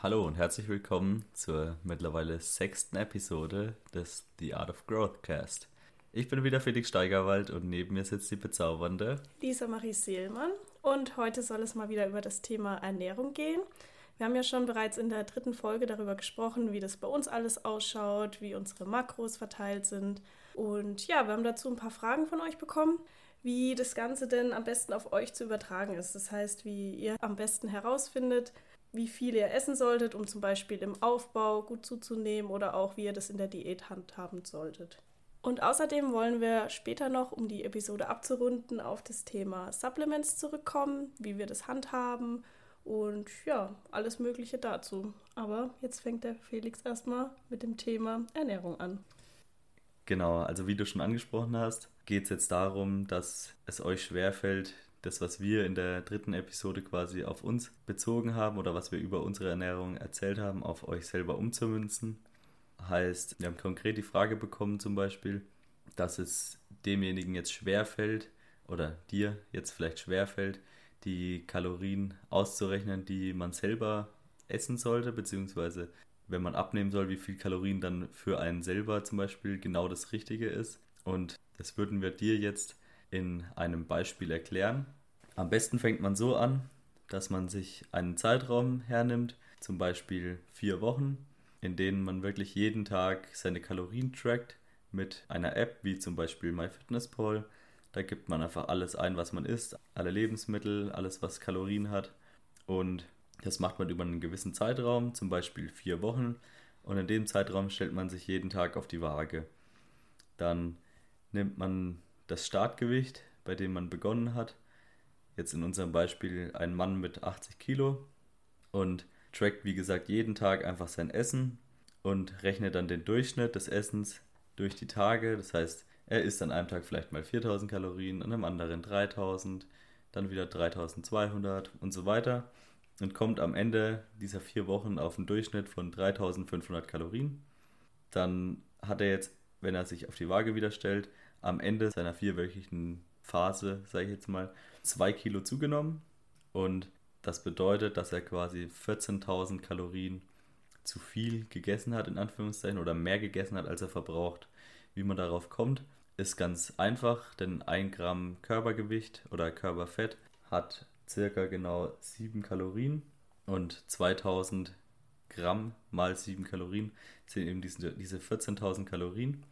Hallo und herzlich willkommen zur mittlerweile sechsten Episode des The Art of Growth Cast. Ich bin wieder Felix Steigerwald und neben mir sitzt die bezaubernde Lisa Marie Seelmann und heute soll es mal wieder über das Thema Ernährung gehen. Wir haben ja schon bereits in der dritten Folge darüber gesprochen, wie das bei uns alles ausschaut, wie unsere Makros verteilt sind. Und ja, wir haben dazu ein paar Fragen von euch bekommen, wie das Ganze denn am besten auf euch zu übertragen ist. Das heißt, wie ihr am besten herausfindet, wie viel ihr essen solltet, um zum Beispiel im Aufbau gut zuzunehmen oder auch wie ihr das in der Diät handhaben solltet. Und außerdem wollen wir später noch, um die Episode abzurunden, auf das Thema Supplements zurückkommen, wie wir das handhaben und ja, alles Mögliche dazu. Aber jetzt fängt der Felix erstmal mit dem Thema Ernährung an. Genau, also wie du schon angesprochen hast, geht es jetzt darum, dass es euch schwerfällt, das, was wir in der dritten Episode quasi auf uns bezogen haben oder was wir über unsere Ernährung erzählt haben, auf euch selber umzumünzen. Heißt, wir haben konkret die Frage bekommen zum Beispiel, dass es demjenigen jetzt schwerfällt oder dir jetzt vielleicht schwerfällt, die Kalorien auszurechnen, die man selber essen sollte, beziehungsweise wenn man abnehmen soll, wie viel Kalorien dann für einen selber zum Beispiel genau das Richtige ist. Und das würden wir dir jetzt in einem Beispiel erklären. Am besten fängt man so an, dass man sich einen Zeitraum hernimmt, zum Beispiel vier Wochen, in denen man wirklich jeden Tag seine Kalorien trackt mit einer App wie zum Beispiel MyFitnessPal. Da gibt man einfach alles ein, was man isst, alle Lebensmittel, alles, was Kalorien hat. Und das macht man über einen gewissen Zeitraum, zum Beispiel vier Wochen. Und in dem Zeitraum stellt man sich jeden Tag auf die Waage. Dann nimmt man das Startgewicht, bei dem man begonnen hat. Jetzt in unserem Beispiel ein Mann mit 80 Kilo und trackt, wie gesagt, jeden Tag einfach sein Essen und rechnet dann den Durchschnitt des Essens durch die Tage. Das heißt, er isst an einem Tag vielleicht mal 4000 Kalorien, an einem anderen 3000, dann wieder 3200 und so weiter und kommt am Ende dieser vier Wochen auf einen Durchschnitt von 3500 Kalorien. Dann hat er jetzt, wenn er sich auf die Waage wieder stellt, am Ende seiner vierwöchigen Phase, sage ich jetzt mal, zwei Kilo zugenommen. Und das bedeutet, dass er quasi 14.000 Kalorien zu viel gegessen hat, in Anführungszeichen, oder mehr gegessen hat, als er verbraucht. Wie man darauf kommt, ist ganz einfach, denn ein Gramm Körpergewicht oder Körperfett hat circa genau 7 Kalorien und 2000 Gramm mal 7 Kalorien sind eben diese, diese 14.000 Kalorien.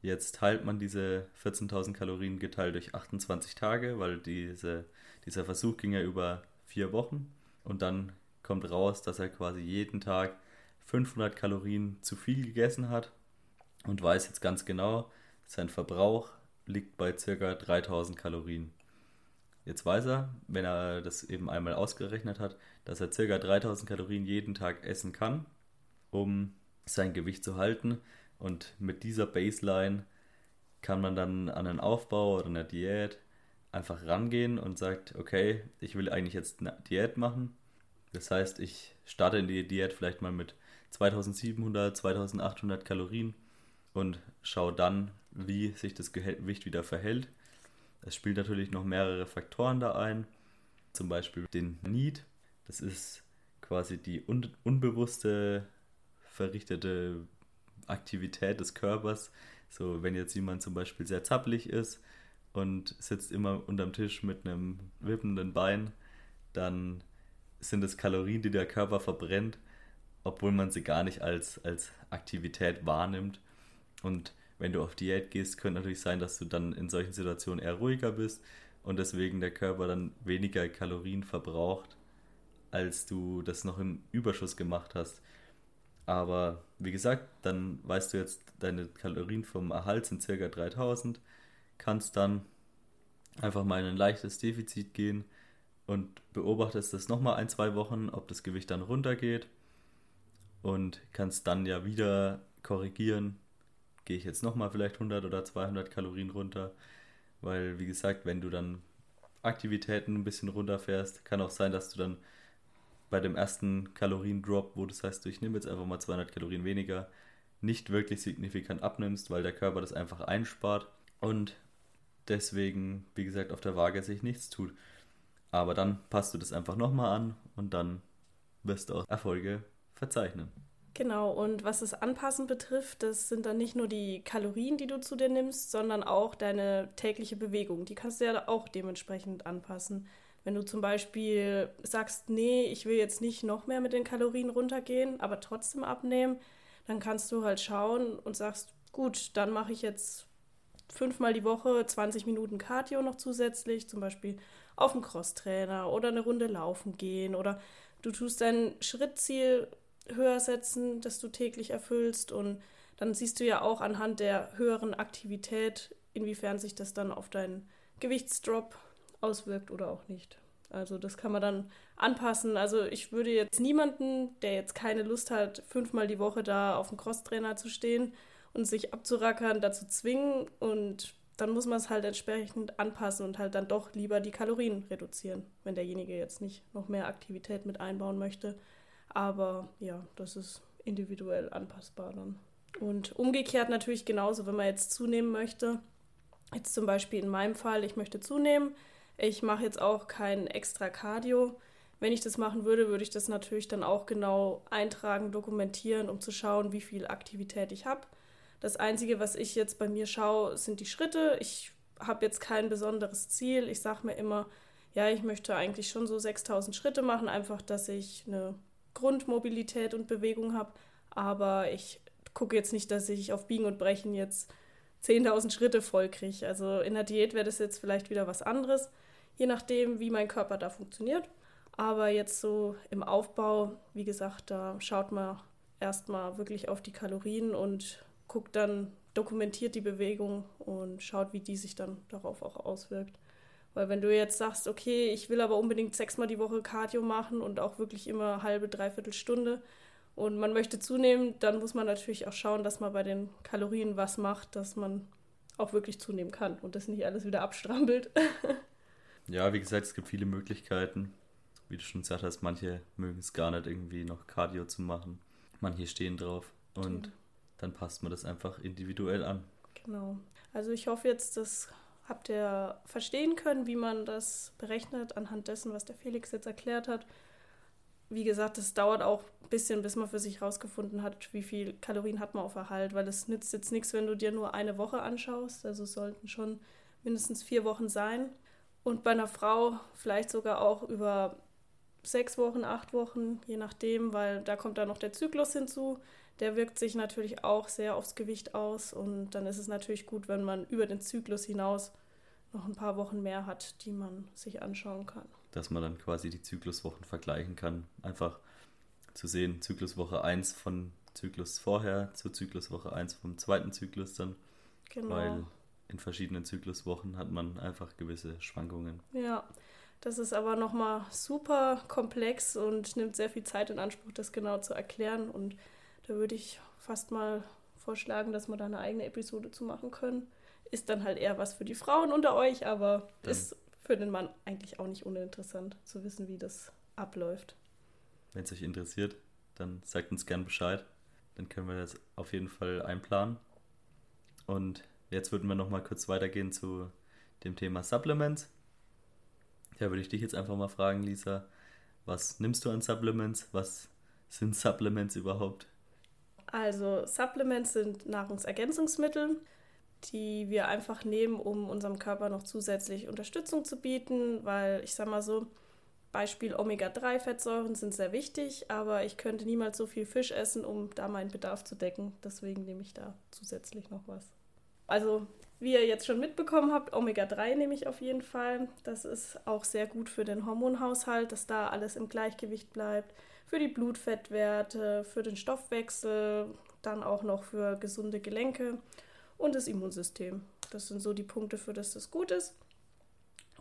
Jetzt teilt man diese 14.000 Kalorien geteilt durch 28 Tage, weil diese, dieser Versuch ging ja über vier Wochen. Und dann kommt raus, dass er quasi jeden Tag 500 Kalorien zu viel gegessen hat und weiß jetzt ganz genau, sein Verbrauch liegt bei ca. 3000 Kalorien. Jetzt weiß er, wenn er das eben einmal ausgerechnet hat, dass er ca. 3000 Kalorien jeden Tag essen kann, um sein Gewicht zu halten. Und mit dieser Baseline kann man dann an einen Aufbau oder eine Diät einfach rangehen und sagt, okay, ich will eigentlich jetzt eine Diät machen. Das heißt, ich starte in die Diät vielleicht mal mit 2700, 2800 Kalorien und schaue dann, wie sich das Gewicht wieder verhält. Es spielt natürlich noch mehrere Faktoren da ein, zum Beispiel den Need. Das ist quasi die un unbewusste verrichtete Aktivität des Körpers. So, wenn jetzt jemand zum Beispiel sehr zappelig ist und sitzt immer unterm Tisch mit einem wippenden Bein, dann sind es Kalorien, die der Körper verbrennt, obwohl man sie gar nicht als, als Aktivität wahrnimmt. Und wenn du auf Diät gehst, könnte natürlich sein, dass du dann in solchen Situationen eher ruhiger bist und deswegen der Körper dann weniger Kalorien verbraucht, als du das noch im Überschuss gemacht hast. Aber wie gesagt, dann weißt du jetzt, deine Kalorien vom Erhalt sind ca. 3000, kannst dann einfach mal in ein leichtes Defizit gehen und beobachtest das nochmal ein, zwei Wochen, ob das Gewicht dann runtergeht. Und kannst dann ja wieder korrigieren, gehe ich jetzt nochmal vielleicht 100 oder 200 Kalorien runter, weil wie gesagt, wenn du dann Aktivitäten ein bisschen runterfährst, kann auch sein, dass du dann bei dem ersten Kalorien-Drop, wo das heißt, ich nehme jetzt einfach mal 200 Kalorien weniger, nicht wirklich signifikant abnimmst, weil der Körper das einfach einspart und deswegen, wie gesagt, auf der Waage sich nichts tut. Aber dann passt du das einfach nochmal an und dann wirst du auch Erfolge verzeichnen. Genau, und was das Anpassen betrifft, das sind dann nicht nur die Kalorien, die du zu dir nimmst, sondern auch deine tägliche Bewegung. Die kannst du ja auch dementsprechend anpassen. Wenn du zum Beispiel sagst, nee, ich will jetzt nicht noch mehr mit den Kalorien runtergehen, aber trotzdem abnehmen, dann kannst du halt schauen und sagst, gut, dann mache ich jetzt fünfmal die Woche 20 Minuten Cardio noch zusätzlich, zum Beispiel auf dem Crosstrainer oder eine Runde laufen gehen oder du tust dein Schrittziel höher setzen, das du täglich erfüllst und dann siehst du ja auch anhand der höheren Aktivität, inwiefern sich das dann auf deinen Gewichtsdrop auswirkt oder auch nicht. Also das kann man dann anpassen. Also ich würde jetzt niemanden, der jetzt keine Lust hat, fünfmal die Woche da auf dem Crosstrainer zu stehen und sich abzurackern, dazu zwingen und dann muss man es halt entsprechend anpassen und halt dann doch lieber die Kalorien reduzieren, wenn derjenige jetzt nicht noch mehr Aktivität mit einbauen möchte. Aber ja, das ist individuell anpassbar dann. Und umgekehrt natürlich genauso, wenn man jetzt zunehmen möchte. Jetzt zum Beispiel in meinem Fall, ich möchte zunehmen. Ich mache jetzt auch kein extra Cardio. Wenn ich das machen würde, würde ich das natürlich dann auch genau eintragen, dokumentieren, um zu schauen, wie viel Aktivität ich habe. Das Einzige, was ich jetzt bei mir schaue, sind die Schritte. Ich habe jetzt kein besonderes Ziel. Ich sage mir immer, ja, ich möchte eigentlich schon so 6000 Schritte machen, einfach, dass ich eine Grundmobilität und Bewegung habe. Aber ich gucke jetzt nicht, dass ich auf Biegen und Brechen jetzt 10.000 Schritte voll kriege. Also in der Diät wäre das jetzt vielleicht wieder was anderes, je nachdem, wie mein Körper da funktioniert. Aber jetzt so im Aufbau, wie gesagt, da schaut man erstmal wirklich auf die Kalorien und guckt dann, dokumentiert die Bewegung und schaut, wie die sich dann darauf auch auswirkt. Weil wenn du jetzt sagst, okay, ich will aber unbedingt sechsmal die Woche Cardio machen und auch wirklich immer halbe, dreiviertel Stunde und man möchte zunehmen, dann muss man natürlich auch schauen, dass man bei den Kalorien was macht, dass man auch wirklich zunehmen kann und das nicht alles wieder abstrampelt. ja, wie gesagt, es gibt viele Möglichkeiten. Wie du schon gesagt hast, manche mögen es gar nicht irgendwie noch Cardio zu machen. Manche stehen drauf und ja. dann passt man das einfach individuell an. Genau. Also ich hoffe jetzt, dass habt ihr verstehen können, wie man das berechnet anhand dessen, was der Felix jetzt erklärt hat. Wie gesagt, es dauert auch ein bisschen, bis man für sich herausgefunden hat, wie viel Kalorien hat man auf Erhalt, weil es nützt jetzt nichts, wenn du dir nur eine Woche anschaust. Also es sollten schon mindestens vier Wochen sein. Und bei einer Frau vielleicht sogar auch über sechs Wochen, acht Wochen, je nachdem, weil da kommt dann noch der Zyklus hinzu. Der wirkt sich natürlich auch sehr aufs Gewicht aus und dann ist es natürlich gut, wenn man über den Zyklus hinaus noch ein paar Wochen mehr hat, die man sich anschauen kann. Dass man dann quasi die Zykluswochen vergleichen kann. Einfach zu sehen, Zykluswoche 1 von Zyklus vorher zu Zykluswoche 1 vom zweiten Zyklus dann. Genau. Weil in verschiedenen Zykluswochen hat man einfach gewisse Schwankungen. Ja, das ist aber nochmal super komplex und nimmt sehr viel Zeit in Anspruch, das genau zu erklären. Und da würde ich fast mal vorschlagen, dass wir da eine eigene Episode zu machen können. Ist dann halt eher was für die Frauen unter euch, aber dann. ist für den Mann eigentlich auch nicht uninteressant zu wissen, wie das abläuft. Wenn es euch interessiert, dann sagt uns gern Bescheid. Dann können wir das auf jeden Fall einplanen. Und jetzt würden wir noch mal kurz weitergehen zu dem Thema Supplements. Ja, würde ich dich jetzt einfach mal fragen, Lisa, was nimmst du an Supplements? Was sind Supplements überhaupt? Also Supplements sind Nahrungsergänzungsmittel, die wir einfach nehmen, um unserem Körper noch zusätzlich Unterstützung zu bieten, weil ich sage mal so, Beispiel Omega-3-Fettsäuren sind sehr wichtig, aber ich könnte niemals so viel Fisch essen, um da meinen Bedarf zu decken. Deswegen nehme ich da zusätzlich noch was. Also wie ihr jetzt schon mitbekommen habt, Omega-3 nehme ich auf jeden Fall. Das ist auch sehr gut für den Hormonhaushalt, dass da alles im Gleichgewicht bleibt. Für die Blutfettwerte, für den Stoffwechsel, dann auch noch für gesunde Gelenke und das Immunsystem. Das sind so die Punkte, für das das gut ist.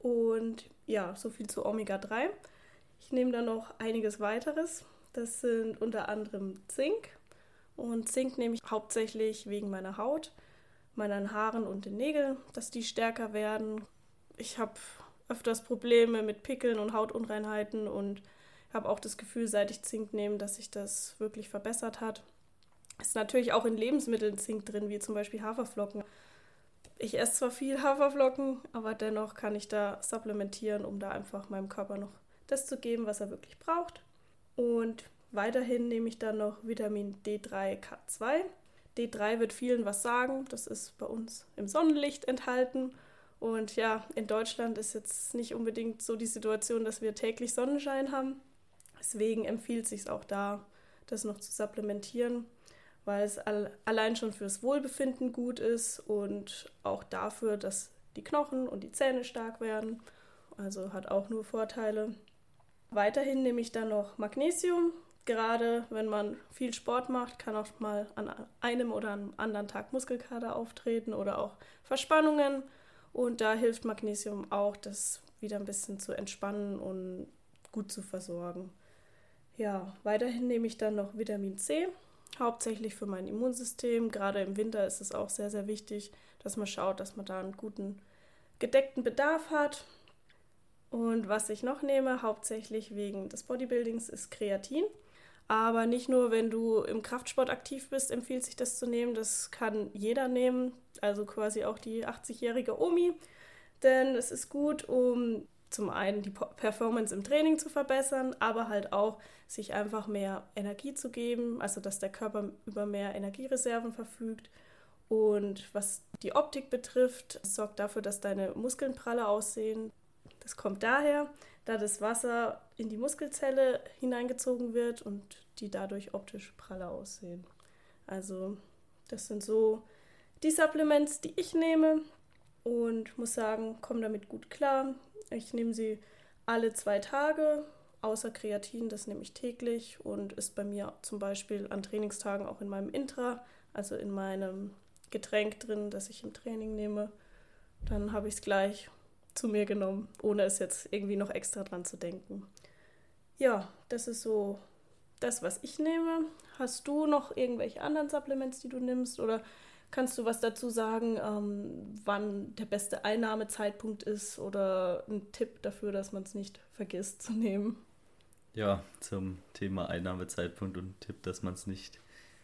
Und ja, so viel zu Omega-3. Ich nehme da noch einiges weiteres. Das sind unter anderem Zink. Und Zink nehme ich hauptsächlich wegen meiner Haut meinen Haaren und den Nägeln, dass die stärker werden. Ich habe öfters Probleme mit Pickeln und Hautunreinheiten und habe auch das Gefühl, seit ich Zink nehme, dass sich das wirklich verbessert hat. Ist natürlich auch in Lebensmitteln Zink drin, wie zum Beispiel Haferflocken. Ich esse zwar viel Haferflocken, aber dennoch kann ich da supplementieren, um da einfach meinem Körper noch das zu geben, was er wirklich braucht. Und weiterhin nehme ich dann noch Vitamin D3K2. D3 wird vielen was sagen. Das ist bei uns im Sonnenlicht enthalten. Und ja, in Deutschland ist jetzt nicht unbedingt so die Situation, dass wir täglich Sonnenschein haben. Deswegen empfiehlt es sich auch da, das noch zu supplementieren, weil es allein schon fürs Wohlbefinden gut ist und auch dafür, dass die Knochen und die Zähne stark werden. Also hat auch nur Vorteile. Weiterhin nehme ich dann noch Magnesium. Gerade wenn man viel Sport macht, kann auch mal an einem oder einem anderen Tag Muskelkater auftreten oder auch Verspannungen. Und da hilft Magnesium auch, das wieder ein bisschen zu entspannen und gut zu versorgen. Ja, weiterhin nehme ich dann noch Vitamin C, hauptsächlich für mein Immunsystem. Gerade im Winter ist es auch sehr, sehr wichtig, dass man schaut, dass man da einen guten gedeckten Bedarf hat. Und was ich noch nehme, hauptsächlich wegen des Bodybuildings, ist Kreatin. Aber nicht nur, wenn du im Kraftsport aktiv bist, empfiehlt sich das zu nehmen. Das kann jeder nehmen, also quasi auch die 80-jährige Omi. Denn es ist gut, um zum einen die Performance im Training zu verbessern, aber halt auch sich einfach mehr Energie zu geben, also dass der Körper über mehr Energiereserven verfügt. Und was die Optik betrifft, sorgt dafür, dass deine Muskeln praller aussehen. Das kommt daher, da das Wasser in die Muskelzelle hineingezogen wird und die dadurch optisch praller aussehen. Also das sind so die Supplements, die ich nehme und muss sagen, komme damit gut klar. Ich nehme sie alle zwei Tage, außer Kreatin, das nehme ich täglich und ist bei mir zum Beispiel an Trainingstagen auch in meinem Intra, also in meinem Getränk drin, das ich im Training nehme. Dann habe ich es gleich zu mir genommen, ohne es jetzt irgendwie noch extra dran zu denken. Ja, das ist so das, was ich nehme. Hast du noch irgendwelche anderen Supplements, die du nimmst oder Kannst du was dazu sagen, ähm, wann der beste Einnahmezeitpunkt ist oder ein Tipp dafür, dass man es nicht vergisst zu nehmen? Ja, zum Thema Einnahmezeitpunkt und Tipp, dass man es nicht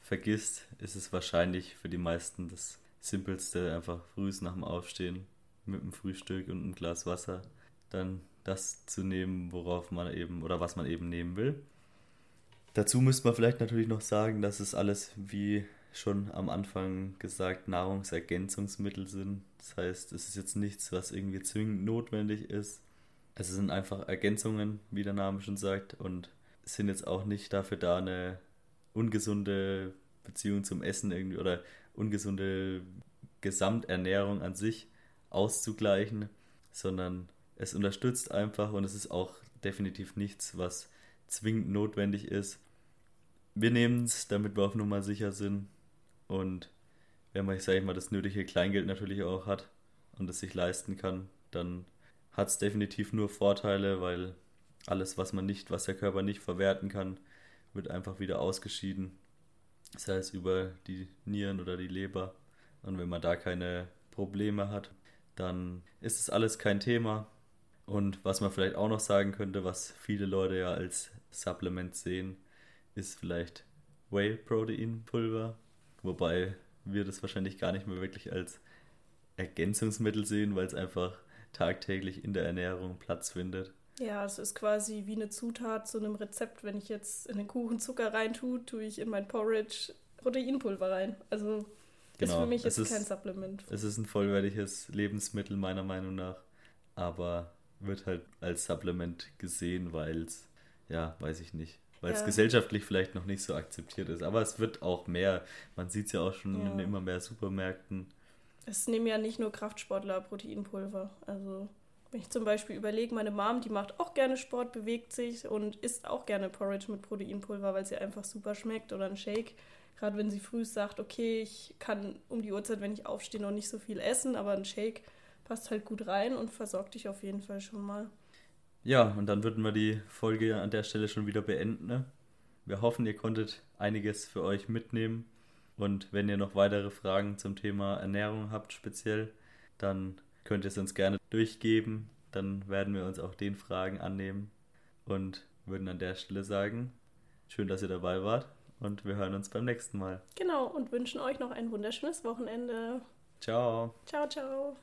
vergisst, ist es wahrscheinlich für die meisten das Simpelste, einfach früh nach dem Aufstehen mit einem Frühstück und einem Glas Wasser dann das zu nehmen, worauf man eben oder was man eben nehmen will. Dazu müsste man vielleicht natürlich noch sagen, dass es alles wie schon am Anfang gesagt, Nahrungsergänzungsmittel sind. Das heißt, es ist jetzt nichts, was irgendwie zwingend notwendig ist. Es sind einfach Ergänzungen, wie der Name schon sagt, und sind jetzt auch nicht dafür da, eine ungesunde Beziehung zum Essen irgendwie oder ungesunde Gesamternährung an sich auszugleichen, sondern es unterstützt einfach und es ist auch definitiv nichts, was zwingend notwendig ist. Wir nehmen es, damit wir auf Nummer sicher sind und wenn man, sage ich mal, das nötige Kleingeld natürlich auch hat und es sich leisten kann, dann hat es definitiv nur Vorteile, weil alles, was man nicht, was der Körper nicht verwerten kann, wird einfach wieder ausgeschieden. Sei es über die Nieren oder die Leber. Und wenn man da keine Probleme hat, dann ist es alles kein Thema. Und was man vielleicht auch noch sagen könnte, was viele Leute ja als Supplement sehen, ist vielleicht Whey Protein Pulver. Wobei wir das wahrscheinlich gar nicht mehr wirklich als Ergänzungsmittel sehen, weil es einfach tagtäglich in der Ernährung Platz findet. Ja, es ist quasi wie eine Zutat zu einem Rezept. Wenn ich jetzt in den Kuchen Zucker reintue, tue ich in mein Porridge Proteinpulver rein. Also genau, ist für mich jetzt kein Supplement. Es ist ein vollwertiges Lebensmittel meiner Meinung nach, aber wird halt als Supplement gesehen, weil es, ja, weiß ich nicht, weil ja. es gesellschaftlich vielleicht noch nicht so akzeptiert ist. Aber es wird auch mehr. Man sieht es ja auch schon ja. in immer mehr Supermärkten. Es nehmen ja nicht nur Kraftsportler Proteinpulver. Also wenn ich zum Beispiel überlege, meine Mom, die macht auch gerne Sport, bewegt sich und isst auch gerne Porridge mit Proteinpulver, weil sie einfach super schmeckt oder ein Shake. Gerade wenn sie früh sagt, okay, ich kann um die Uhrzeit, wenn ich aufstehe, noch nicht so viel essen, aber ein Shake passt halt gut rein und versorgt dich auf jeden Fall schon mal. Ja, und dann würden wir die Folge an der Stelle schon wieder beenden. Ne? Wir hoffen, ihr konntet einiges für euch mitnehmen. Und wenn ihr noch weitere Fragen zum Thema Ernährung habt, speziell, dann könnt ihr es uns gerne durchgeben. Dann werden wir uns auch den Fragen annehmen und würden an der Stelle sagen, schön, dass ihr dabei wart und wir hören uns beim nächsten Mal. Genau, und wünschen euch noch ein wunderschönes Wochenende. Ciao. Ciao, ciao.